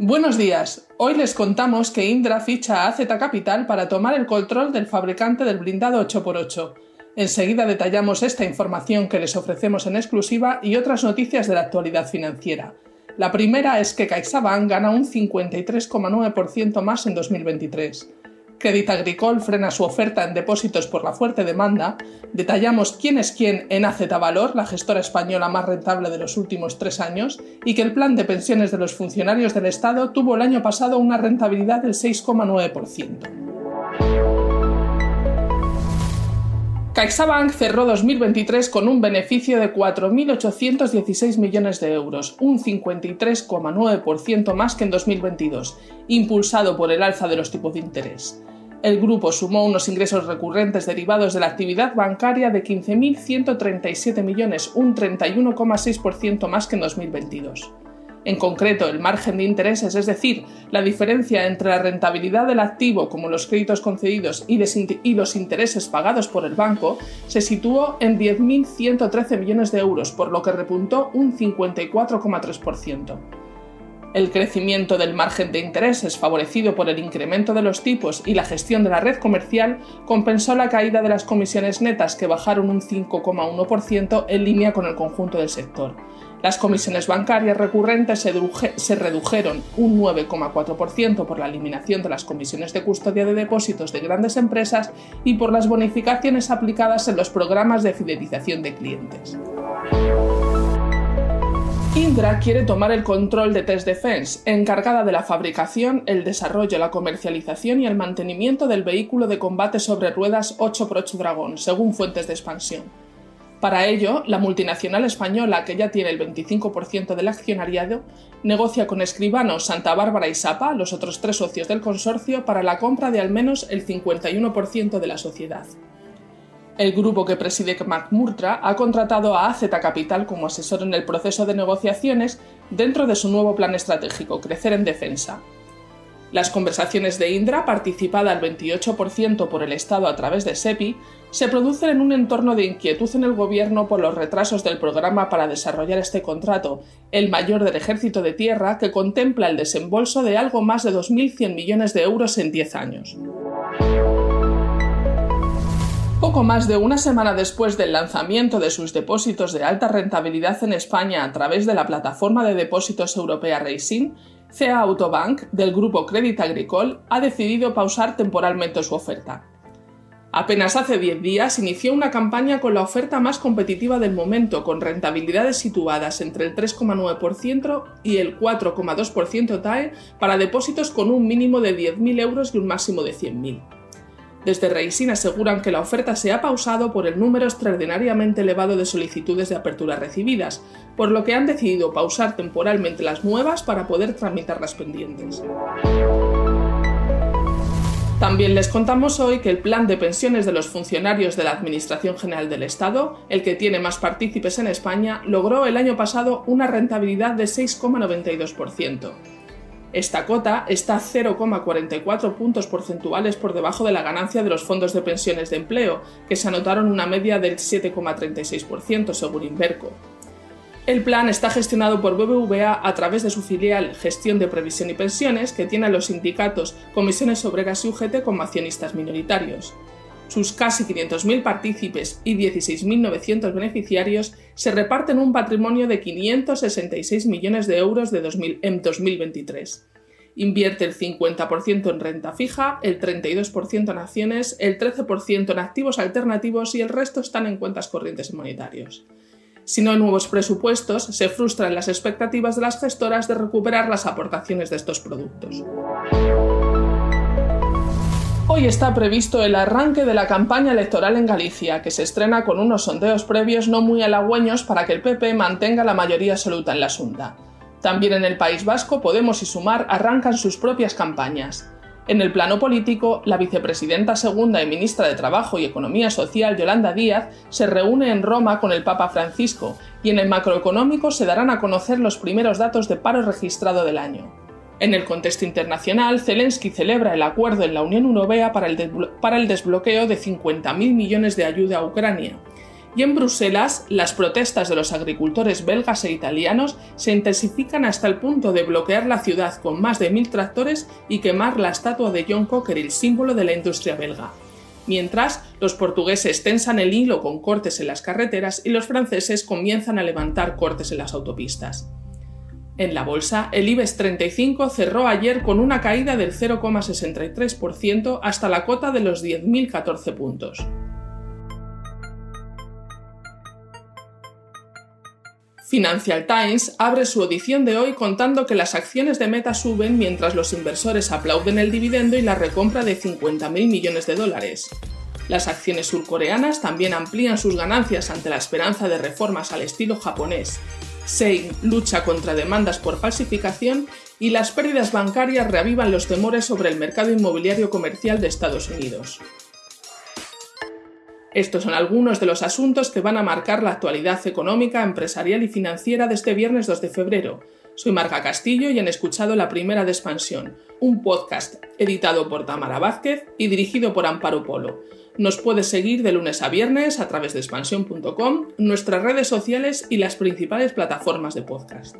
Buenos días. Hoy les contamos que Indra ficha a AZ Capital para tomar el control del fabricante del blindado 8x8. Enseguida detallamos esta información que les ofrecemos en exclusiva y otras noticias de la actualidad financiera. La primera es que CaixaBank gana un 53,9% más en 2023. Credit Agricole frena su oferta en depósitos por la fuerte demanda, detallamos quién es quién en AZ Valor, la gestora española más rentable de los últimos tres años, y que el plan de pensiones de los funcionarios del Estado tuvo el año pasado una rentabilidad del 6,9%. CaixaBank cerró 2023 con un beneficio de 4.816 millones de euros, un 53,9% más que en 2022, impulsado por el alza de los tipos de interés. El grupo sumó unos ingresos recurrentes derivados de la actividad bancaria de 15.137 millones, un 31,6% más que en 2022. En concreto, el margen de intereses, es decir, la diferencia entre la rentabilidad del activo, como los créditos concedidos, y, los intereses pagados por el banco, se situó en 10.113 millones de euros, por lo que repuntó un 54,3%. El crecimiento del margen de intereses, favorecido por el incremento de los tipos y la gestión de la red comercial, compensó la caída de las comisiones netas, que bajaron un 5,1% en línea con el conjunto del sector. Las comisiones bancarias recurrentes se, redujeron un 9,4% por la eliminación de las comisiones de custodia de depósitos de grandes empresas y por las bonificaciones aplicadas en los programas de fidelización de clientes. Indra quiere tomar el control de Test Defense, encargada de la fabricación, el desarrollo, la comercialización y el mantenimiento del vehículo de combate sobre ruedas 8x8 Dragon, según fuentes de expansión. Para ello, la multinacional española, que ya tiene el 25% del accionariado, negocia con Escribano, Santa Bárbara y Sapa, los otros tres socios del consorcio, para la compra de al menos el 51% de la sociedad. El grupo que preside McMurtra ha contratado a AZ Capital como asesor en el proceso de negociaciones dentro de su nuevo plan estratégico, Crecer en Defensa, las conversaciones de Indra, participada al 28% por el Estado a través de SEPI, se producen en un entorno de inquietud en el Gobierno por los retrasos del programa para desarrollar este contrato, el mayor del Ejército de Tierra, que contempla el desembolso de algo más de 2.100 millones de euros en 10 años. Poco más de una semana después del lanzamiento de sus depósitos de alta rentabilidad en España a través de la plataforma de depósitos europea Racing, CA Autobank, del grupo Crédit Agricole, ha decidido pausar temporalmente su oferta. Apenas hace 10 días inició una campaña con la oferta más competitiva del momento, con rentabilidades situadas entre el 3,9% y el 4,2% TAE para depósitos con un mínimo de 10.000 euros y un máximo de 100.000. Desde Reisin aseguran que la oferta se ha pausado por el número extraordinariamente elevado de solicitudes de apertura recibidas, por lo que han decidido pausar temporalmente las nuevas para poder tramitar las pendientes. También les contamos hoy que el plan de pensiones de los funcionarios de la Administración General del Estado, el que tiene más partícipes en España, logró el año pasado una rentabilidad de 6,92%. Esta cota está 0,44 puntos porcentuales por debajo de la ganancia de los fondos de pensiones de empleo, que se anotaron una media del 7,36% según Inverco. El plan está gestionado por BBVA a través de su filial Gestión de Previsión y Pensiones, que tiene a los sindicatos, comisiones obreras y UGT como accionistas minoritarios. Sus casi 500.000 partícipes y 16.900 beneficiarios se reparten un patrimonio de 566 millones de euros de en 2023. Invierte el 50% en renta fija, el 32% en acciones, el 13% en activos alternativos y el resto están en cuentas corrientes y monetarios. Si no hay nuevos presupuestos, se frustran las expectativas de las gestoras de recuperar las aportaciones de estos productos. Hoy está previsto el arranque de la campaña electoral en Galicia, que se estrena con unos sondeos previos no muy halagüeños para que el PP mantenga la mayoría absoluta en la Junta. También en el País Vasco, Podemos y Sumar arrancan sus propias campañas. En el plano político, la vicepresidenta segunda y ministra de Trabajo y Economía Social, Yolanda Díaz, se reúne en Roma con el Papa Francisco, y en el macroeconómico se darán a conocer los primeros datos de paro registrado del año. En el contexto internacional, Zelensky celebra el acuerdo en la Unión Europea para el, desbloqueo de 50.000 millones de ayuda a Ucrania. Y en Bruselas, las protestas de los agricultores belgas e italianos se intensifican hasta el punto de bloquear la ciudad con más de mil tractores y quemar la estatua de John Cocker, símbolo de la industria belga. Mientras, los portugueses tensan el hilo con cortes en las carreteras y los franceses comienzan a levantar cortes en las autopistas. En la bolsa, el IBEX 35 cerró ayer con una caída del 0,63% hasta la cota de los 10.014 puntos. Financial Times abre su edición de hoy contando que las acciones de Meta suben mientras los inversores aplauden el dividendo y la recompra de 50.000 millones de dólares. Las acciones surcoreanas también amplían sus ganancias ante la esperanza de reformas al estilo japonés. Sein lucha contra demandas por falsificación y las pérdidas bancarias reavivan los temores sobre el mercado inmobiliario comercial de Estados Unidos. Estos son algunos de los asuntos que van a marcar la actualidad económica, empresarial y financiera de este viernes 2 de febrero. Soy Marga Castillo y han escuchado La Primera de Expansión, un podcast editado por Tamara Vázquez y dirigido por Amparo Polo. Nos puedes seguir de lunes a viernes a través de expansión.com, nuestras redes sociales y las principales plataformas de podcast.